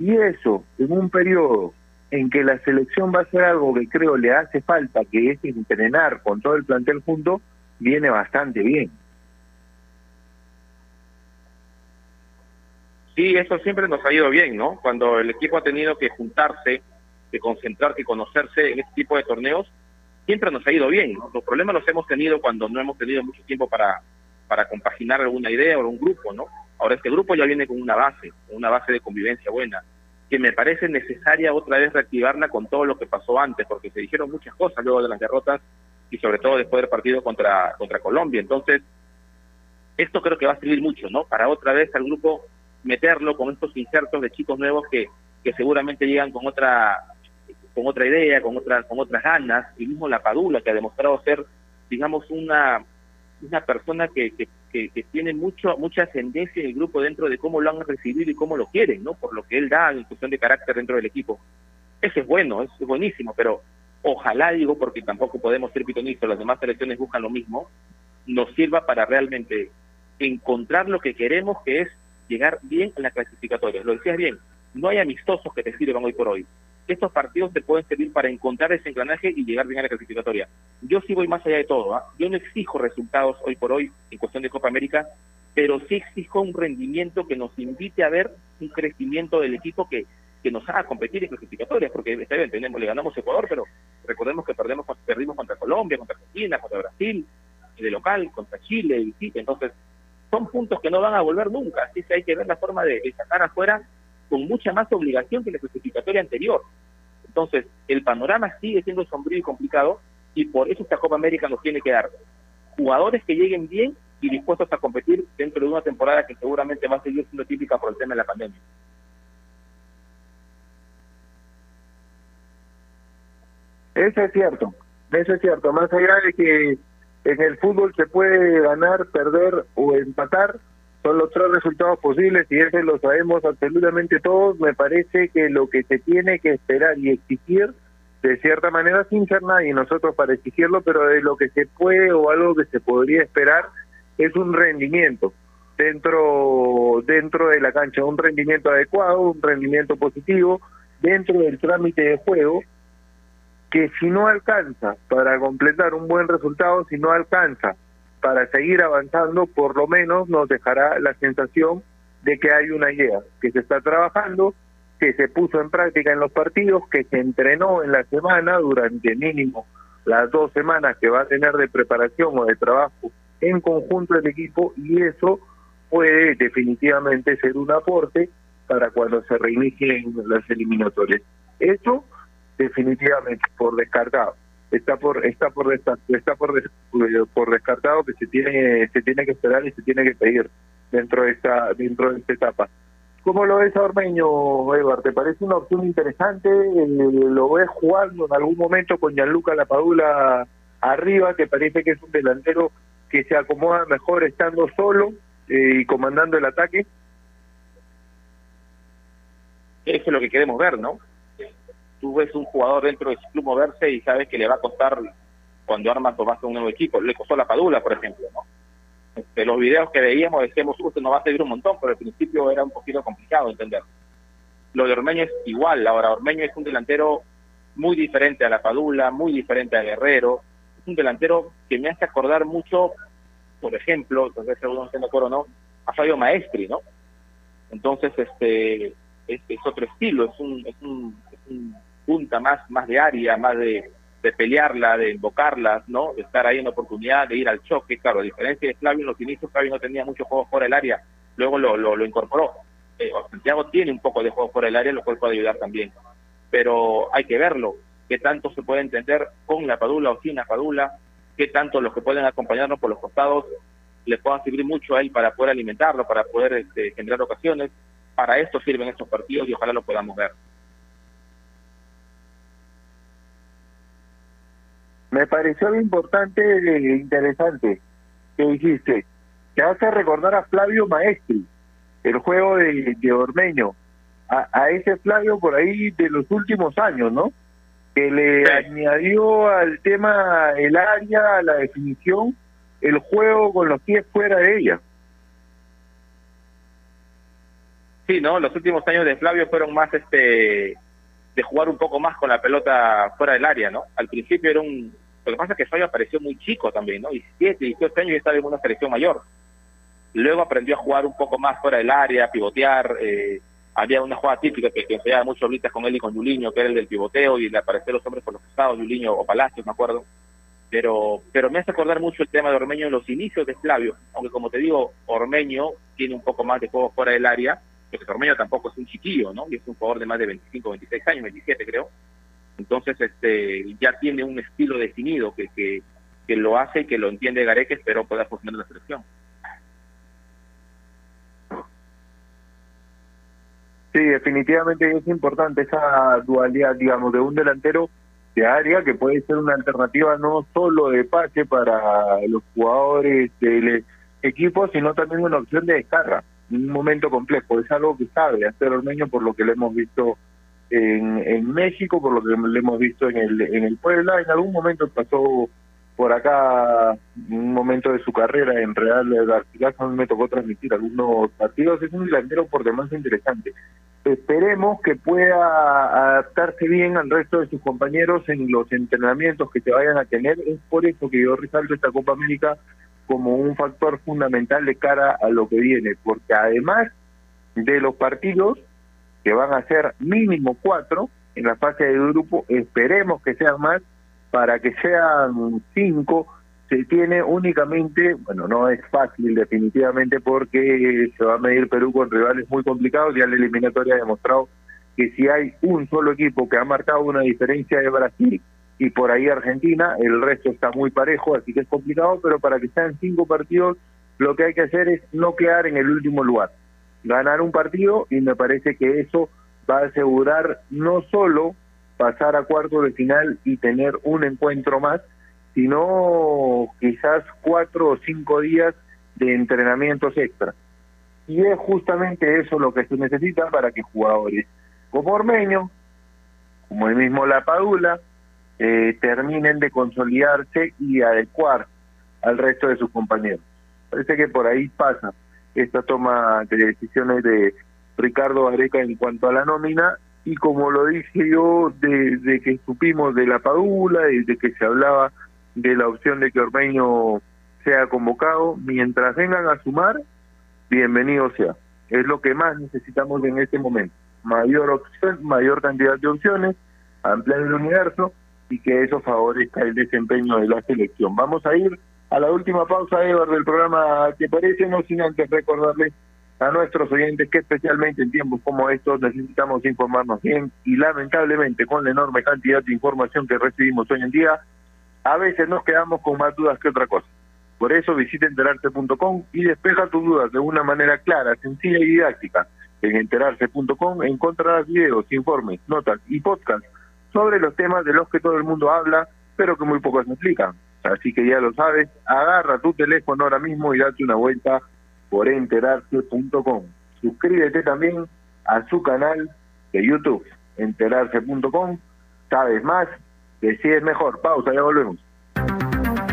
y eso, en un periodo en que la selección va a hacer algo que creo le hace falta, que es entrenar con todo el plantel junto, viene bastante bien. Sí, eso siempre nos ha ido bien, ¿no? Cuando el equipo ha tenido que juntarse, que concentrarse y conocerse en este tipo de torneos, siempre nos ha ido bien. Los problemas los hemos tenido cuando no hemos tenido mucho tiempo para, para compaginar alguna idea o un grupo, ¿no? Ahora este grupo ya viene con una base, una base de convivencia buena, que me parece necesaria otra vez reactivarla con todo lo que pasó antes, porque se dijeron muchas cosas luego de las derrotas y sobre todo después del partido contra, contra Colombia. Entonces, esto creo que va a servir mucho, ¿no? Para otra vez al grupo meterlo con estos insertos de chicos nuevos que, que seguramente llegan con otra con otra idea, con otra, con otras ganas, y mismo la Padula, que ha demostrado ser, digamos, una, una persona que, que, que, tiene mucho, mucha ascendencia en el grupo dentro de cómo lo han recibido y cómo lo quieren, ¿no? Por lo que él da en cuestión de carácter dentro del equipo. Eso es bueno, eso es buenísimo, pero ojalá, digo, porque tampoco podemos ser pitonistas, las demás selecciones buscan lo mismo, nos sirva para realmente encontrar lo que queremos, que es llegar bien en la clasificatoria. Lo decías bien, no hay amistosos que te sirvan hoy por hoy. Estos partidos te pueden servir para encontrar ese engranaje y llegar bien a la clasificatoria. Yo sí voy más allá de todo. ¿ah? Yo no exijo resultados hoy por hoy en cuestión de Copa América, pero sí exijo un rendimiento que nos invite a ver un crecimiento del equipo que, que nos haga competir en clasificatorias, porque está bien, tenemos, le ganamos a Ecuador, pero recordemos que perdemos, perdimos contra Colombia, contra Argentina, contra Brasil, de local, contra Chile, entonces son puntos que no van a volver nunca, así que hay que ver la forma de, sacar afuera con mucha más obligación que la clasificatoria anterior. Entonces, el panorama sigue siendo sombrío y complicado y por eso esta Copa América nos tiene que dar jugadores que lleguen bien y dispuestos a competir dentro de una temporada que seguramente va a seguir siendo típica por el tema de la pandemia. Eso es cierto, eso es cierto. Más allá de que en el fútbol se puede ganar, perder o empatar, son los tres resultados posibles y eso lo sabemos absolutamente todos. Me parece que lo que se tiene que esperar y exigir, de cierta manera, sin ser nadie nosotros para exigirlo, pero de lo que se puede o algo que se podría esperar es un rendimiento dentro dentro de la cancha, un rendimiento adecuado, un rendimiento positivo dentro del trámite de juego que si no alcanza para completar un buen resultado, si no alcanza para seguir avanzando, por lo menos nos dejará la sensación de que hay una idea, que se está trabajando, que se puso en práctica en los partidos, que se entrenó en la semana durante mínimo las dos semanas que va a tener de preparación o de trabajo en conjunto el equipo y eso puede definitivamente ser un aporte para cuando se reinicien las eliminatorias. Eso definitivamente por descartado está por está por está por por descartado que se tiene se tiene que esperar y se tiene que pedir dentro de esta dentro de esta etapa ¿Cómo lo ves a Ormeño, Edward? ¿Te parece una opción interesante? Eh, ¿Lo ves jugando en algún momento con Gianluca Lapadula arriba? ¿Te parece que es un delantero que se acomoda mejor estando solo eh, y comandando el ataque? Eso es lo que queremos ver, ¿no? Tú ves un jugador dentro de su club moverse y sabes que le va a costar cuando armas o vas a un nuevo equipo. Le costó la Padula, por ejemplo, ¿no? De los videos que veíamos decíamos, usted no va a seguir un montón, pero al principio era un poquito complicado entender. Lo de Ormeño es igual, ahora Ormeño es un delantero muy diferente a la Padula, muy diferente a Guerrero, es un delantero que me hace acordar mucho, por ejemplo, entonces seguro no de acuerdo no, a Fabio Maestri, ¿no? Entonces, este, es, es otro estilo, es un, es un, es un punta más, más de área, más de, pelearla, de invocarla, ¿no? Estar ahí en la oportunidad de ir al choque. Claro, a diferencia de Flavio en los inicios, Flavio no tenía mucho juego fuera del área, luego lo, lo, incorporó. Eh, Santiago tiene un poco de juego fuera del área, lo cual puede ayudar también. Pero hay que verlo, qué tanto se puede entender con la padula o sin la padula, qué tanto los que pueden acompañarnos por los costados le puedan servir mucho a él para poder alimentarlo, para poder este, generar ocasiones. Para esto sirven estos partidos y ojalá lo podamos ver. Me pareció importante e interesante que dijiste. Te hace recordar a Flavio Maestri, el juego de, de Ormeño. A, a, ese Flavio por ahí de los últimos años, ¿no? Que le sí. añadió al tema el área, la definición, el juego con los pies fuera de ella. Sí, ¿no? Los últimos años de Flavio fueron más este de jugar un poco más con la pelota fuera del área, ¿no? Al principio era un... Lo que pasa es que Fabio apareció muy chico también, ¿no? 17, 18 años y estaba en una selección mayor. Luego aprendió a jugar un poco más fuera del área, a pivotear. Eh, había una jugada típica que, que empleaba mucho ahorita con él y con Juliño, que era el del pivoteo y le aparecían los hombres por los costados, Juliño o Palacios, me acuerdo. Pero, pero me hace acordar mucho el tema de Ormeño en los inicios de Flavio, aunque como te digo, Ormeño tiene un poco más de juego fuera del área, porque Ormeño tampoco es un chiquillo, ¿no? Y es un jugador de más de 25, 26 años, 27 creo. Entonces, este, ya tiene un estilo definido que, que, que lo hace y que lo entiende Gareque, espero pueda funcionar la selección. Sí, definitivamente es importante esa dualidad, digamos, de un delantero de área que puede ser una alternativa no solo de pase para los jugadores del equipo, sino también una opción de descarga en un momento complejo. Es algo que sabe hacer Ormeño por lo que le hemos visto en, en México, por lo que le hemos visto en el, en el Puebla. En algún momento pasó por acá un momento de su carrera en Real Garcilaso, me tocó transmitir algunos partidos, es un delantero por demás interesante. Esperemos que pueda adaptarse bien al resto de sus compañeros en los entrenamientos que se vayan a tener, es por eso que yo resalto esta Copa América como un factor fundamental de cara a lo que viene, porque además de los partidos, que van a ser mínimo cuatro en la fase de grupo, esperemos que sean más, para que sean cinco, se tiene únicamente, bueno, no es fácil definitivamente porque se va a medir Perú con rivales muy complicados, ya la eliminatoria ha demostrado que si hay un solo equipo que ha marcado una diferencia de Brasil y por ahí Argentina, el resto está muy parejo, así que es complicado, pero para que sean cinco partidos, lo que hay que hacer es no quedar en el último lugar, ganar un partido y me parece que eso va a asegurar no solo pasar a cuarto de final y tener un encuentro más, sino quizás cuatro o cinco días de entrenamientos extra. Y es justamente eso lo que se necesita para que jugadores como Ormeño, como el mismo La Padula, eh, terminen de consolidarse y adecuar al resto de sus compañeros. Parece que por ahí pasa esta toma de decisiones de Ricardo Areca en cuanto a la nómina y como lo dije yo desde que supimos de la Padula y que se hablaba de la opción de que Ormeño sea convocado, mientras vengan a sumar, bienvenido sea. Es lo que más necesitamos en este momento. Mayor opción, mayor cantidad de opciones, ampliar el universo y que eso favorezca el desempeño de la selección. Vamos a ir a la última pausa, Edward, del programa ¿Te parece? No sin antes recordarles a nuestros oyentes que especialmente en tiempos como estos necesitamos informarnos bien y lamentablemente con la enorme cantidad de información que recibimos hoy en día, a veces nos quedamos con más dudas que otra cosa. Por eso visita enterarse.com y despeja tus dudas de una manera clara, sencilla y didáctica. En enterarse.com encontrarás videos, informes, notas y podcasts sobre los temas de los que todo el mundo habla, pero que muy pocos explican. Así que ya lo sabes, agarra tu teléfono ahora mismo y date una vuelta por enterarse.com. Suscríbete también a su canal de YouTube, enterarse.com. Sabes más, decides mejor. Pausa, ya volvemos.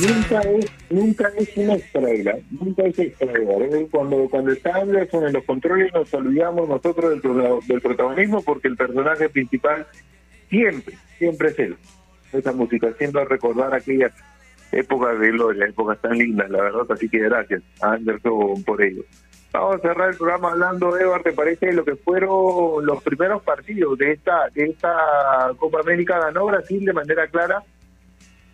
Nunca es, nunca es una estrella, nunca es estrella. Cuando, cuando está Anderson en los controles nos olvidamos nosotros del, pro- del protagonismo porque el personaje principal siempre, siempre es él. Esa música, haciendo recordar aquellas épocas de gloria, épocas tan lindas, la verdad, así que gracias a Anderson por ello. Vamos a cerrar el programa hablando, Edward, ¿te parece de lo que fueron los primeros partidos de esta de esta Copa América? Ganó Brasil de manera clara,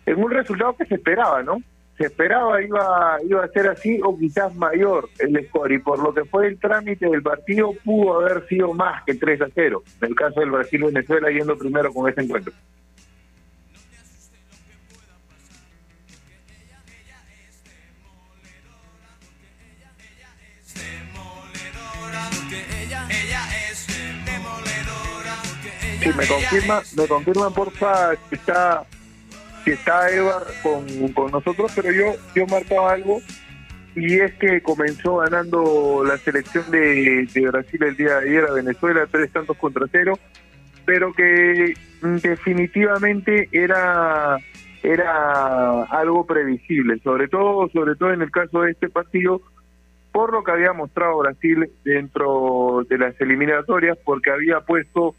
en un resultado que se esperaba, ¿no? Se esperaba iba iba a ser así o quizás mayor el score y por lo que fue el trámite del partido pudo haber sido más que 3 a 0. En el caso del Brasil-Venezuela yendo primero con ese encuentro. Sí, me confirma, me confirman porfa que está que está Eva con, con nosotros, pero yo yo marcaba algo y es que comenzó ganando la selección de, de Brasil el día de ayer a Venezuela tres tantos contra cero, pero que definitivamente era era algo previsible, sobre todo sobre todo en el caso de este partido por lo que había mostrado Brasil dentro de las eliminatorias, porque había puesto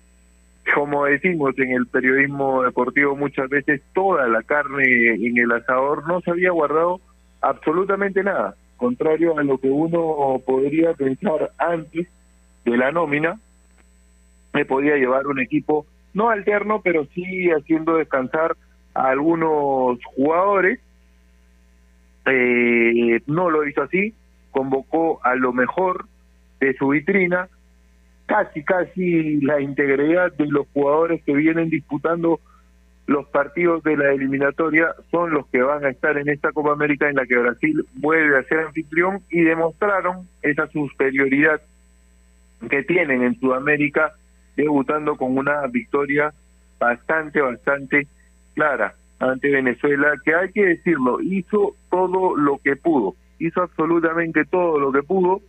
como decimos en el periodismo deportivo muchas veces, toda la carne en el asador no se había guardado absolutamente nada, contrario a lo que uno podría pensar antes de la nómina, me podía llevar un equipo no alterno, pero sí haciendo descansar a algunos jugadores. Eh, no lo hizo así, convocó a lo mejor de su vitrina, casi, casi la integridad de los jugadores que vienen disputando los partidos de la eliminatoria son los que van a estar en esta Copa América en la que Brasil vuelve a ser anfitrión y demostraron esa superioridad que tienen en Sudamérica debutando con una victoria bastante, bastante clara ante Venezuela, que hay que decirlo, hizo todo lo que pudo, hizo absolutamente todo lo que pudo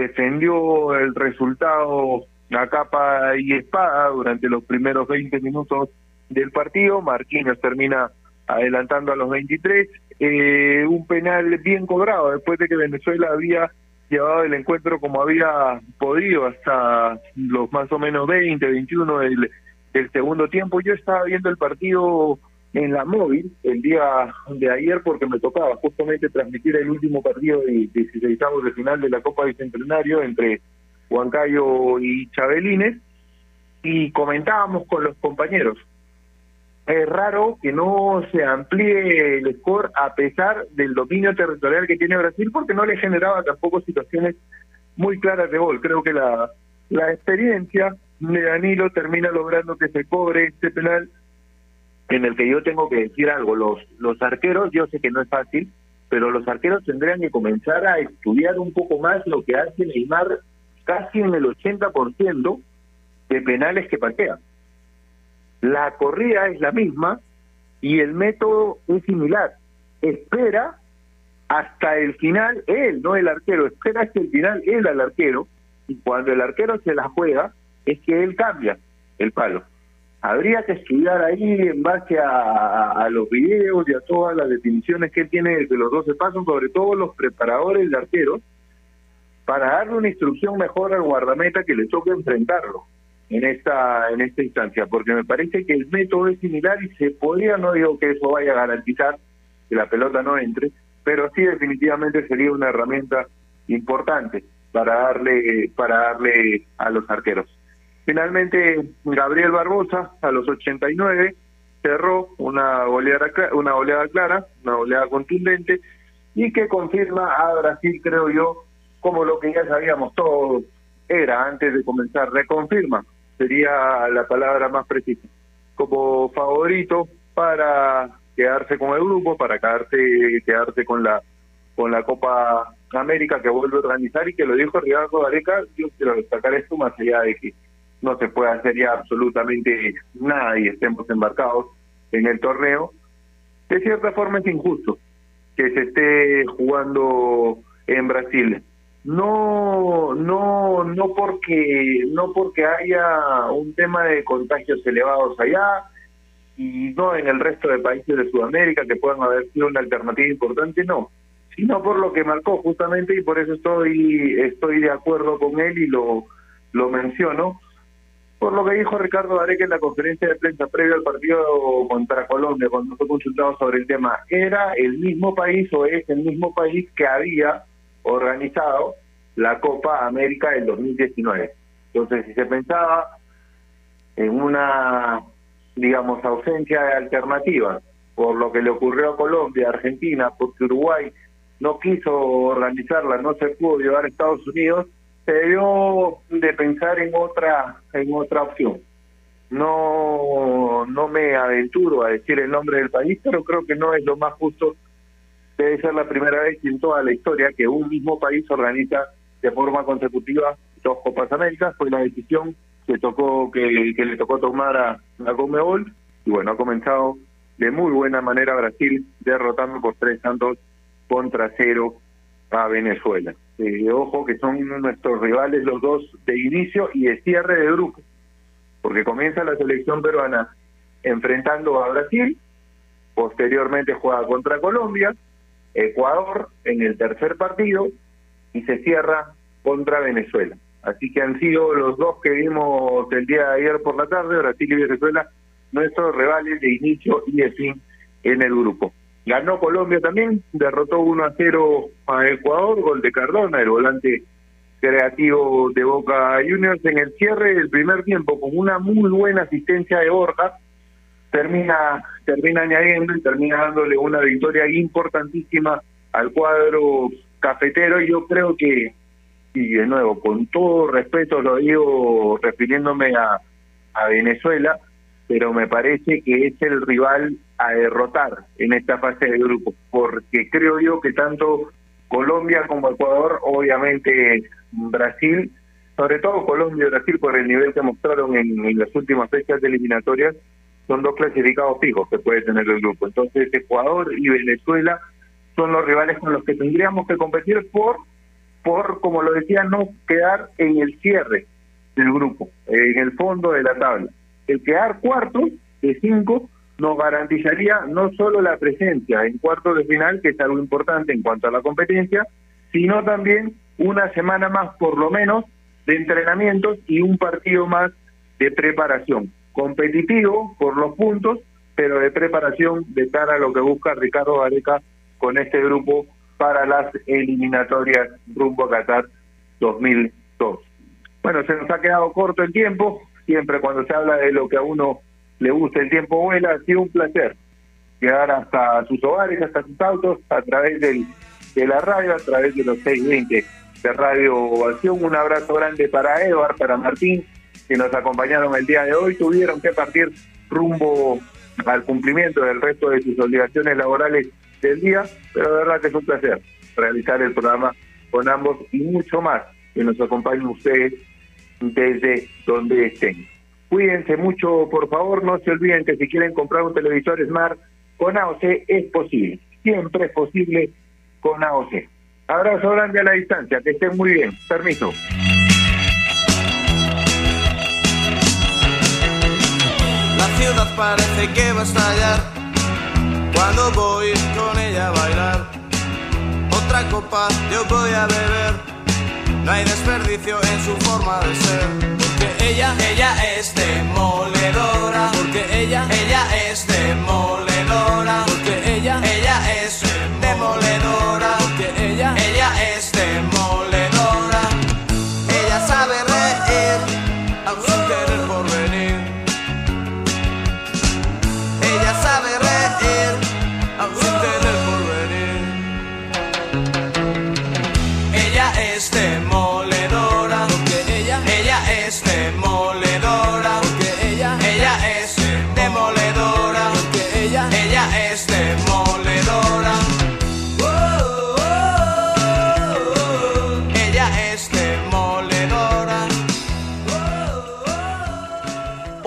defendió el resultado a capa y espada durante los primeros 20 minutos del partido. Marquinhos termina adelantando a los 23. Eh, un penal bien cobrado después de que Venezuela había llevado el encuentro como había podido hasta los más o menos 20, 21 del, del segundo tiempo. Yo estaba viendo el partido en la móvil el día de ayer porque me tocaba justamente transmitir el último partido de 16 de final de la Copa Bicentenario entre Huancayo y Chabelines y comentábamos con los compañeros. Es raro que no se amplíe el score a pesar del dominio territorial que tiene Brasil porque no le generaba tampoco situaciones muy claras de gol. Creo que la, la experiencia de Danilo termina logrando que se cobre este penal en el que yo tengo que decir algo. Los, arqueros, yo sé que no es fácil, pero los arqueros tendrían que comenzar a estudiar un poco más lo que hace Neymar casi en el 80% de penales que patea. La corrida es la misma y el método es similar. Espera hasta el final, él, no el arquero, espera hasta el final él al arquero y cuando el arquero se la juega es que él cambia el palo habría que estudiar ahí en base a, los videos y a todas las definiciones que tiene de los 12 pasos, sobre todo los preparadores de arqueros, para darle una instrucción mejor al guardameta que le toque enfrentarlo en esta en esta instancia, porque me parece que el método es similar y se podría, no digo que eso vaya a garantizar que la pelota no entre, pero sí definitivamente sería una herramienta importante para darle para darle a los arqueros. Finalmente, Gabriel Barbosa, a los 89, cerró una goleada, una goleada clara, una goleada contundente, y que confirma a Brasil, creo yo, como lo que ya sabíamos todos, era antes de comenzar, reconfirma, sería la palabra más precisa, como favorito para quedarse con el grupo, para quedarse, quedarse con la con la Copa América que vuelve a organizar y que lo dijo Ricardo Gareca, yo quiero destacar esto más allá de que no se puede hacer ya absolutamente nada y estemos embarcados en el torneo, de cierta forma es injusto que se esté jugando en Brasil. No, no, no porque, no porque haya un tema de contagios elevados allá y no en el resto de países de Sudamérica que puedan haber sido una alternativa importante, no, sino por lo que marcó justamente y por eso estoy, estoy de acuerdo con él y lo, lo menciono por lo que dijo Ricardo Areque en la conferencia de prensa previo al partido contra Colombia, cuando fue consultado sobre el tema, era el mismo país o es el mismo país que había organizado la Copa América del 2019. Entonces, si se pensaba en una, digamos, ausencia de alternativas por lo que le ocurrió a Colombia, Argentina, porque Uruguay no quiso organizarla, no se pudo llevar a Estados Unidos, se debió de pensar en otra en otra opción. No no me aventuro a decir el nombre del país, pero creo que no es lo más justo. Debe ser la primera vez en toda la historia que un mismo país organiza de forma consecutiva dos Copas Américas. Fue la decisión que tocó que, le tocó tomar a, a Conmebol y bueno ha comenzado de muy buena manera Brasil derrotando por tres tantos contra cero a Venezuela. Eh, ojo que son nuestros rivales los dos de inicio y de cierre de grupo, porque comienza la selección peruana enfrentando a Brasil, posteriormente juega contra Colombia, Ecuador en el tercer partido y se cierra contra Venezuela. Así que han sido los dos que vimos el día de ayer por la tarde, Brasil y Venezuela, nuestros rivales de inicio y de fin en el grupo. Ganó Colombia también, derrotó 1 a 0 a Ecuador, gol de Cardona, el volante creativo de Boca Juniors. En el cierre del primer tiempo con una muy buena asistencia de Borja termina termina añadiendo y termina dándole una victoria importantísima al cuadro cafetero. Y yo creo que y de nuevo con todo respeto lo digo refiriéndome a, a Venezuela pero me parece que es el rival a derrotar en esta fase de grupo, porque creo yo que tanto Colombia como Ecuador, obviamente Brasil, sobre todo Colombia y Brasil por el nivel que mostraron en, las últimas fechas de eliminatorias, son dos clasificados fijos que puede tener el grupo. Entonces Ecuador y Venezuela son los rivales con los que tendríamos que competir por, por como lo decía, no quedar en el cierre del grupo, en el fondo de la tabla el quedar cuarto de cinco nos garantizaría no solo la presencia en cuartos de final, que es algo importante en cuanto a la competencia, sino también una semana más por lo menos de entrenamientos y un partido más de preparación. Competitivo por los puntos, pero de preparación de cara a lo que busca Ricardo Areca con este grupo para las eliminatorias rumbo a Qatar 2002. Bueno, se nos ha quedado corto el tiempo, siempre cuando se habla de lo que a uno le gusta, el tiempo vuela, ha sido un placer llegar hasta sus hogares, hasta sus autos, a través del, de la radio, a través de los 620 de Radio Ovación. Un abrazo grande para Edward, para Martín, que nos acompañaron el día de hoy. Tuvieron que partir rumbo al cumplimiento del resto de sus obligaciones laborales del día, pero de verdad que es un placer realizar el programa con ambos y mucho más que nos acompañen ustedes desde donde estén. Cuídense mucho, por favor, no se olviden que si quieren comprar un televisor Smart con AOC es posible, siempre es posible con AOC. Abrazo grande a la distancia, que estén muy bien. Permiso. La ciudad parece que va a estallar cuando voy con ella a bailar. Otra copa yo voy a beber no hay desperdicio en su forma de ser. Porque ella, ella es demoledora. Porque ella, ella es demoledora.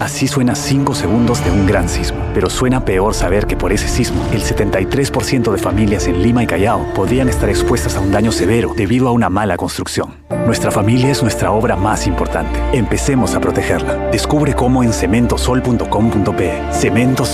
Así suena 5 segundos de un gran sismo. Pero suena peor saber que por ese sismo, el 73% de familias en Lima y Callao podrían estar expuestas a un daño severo debido a una mala construcción. Nuestra familia es nuestra obra más importante. Empecemos a protegerla. Descubre cómo en cementosol.com.pe. Cementos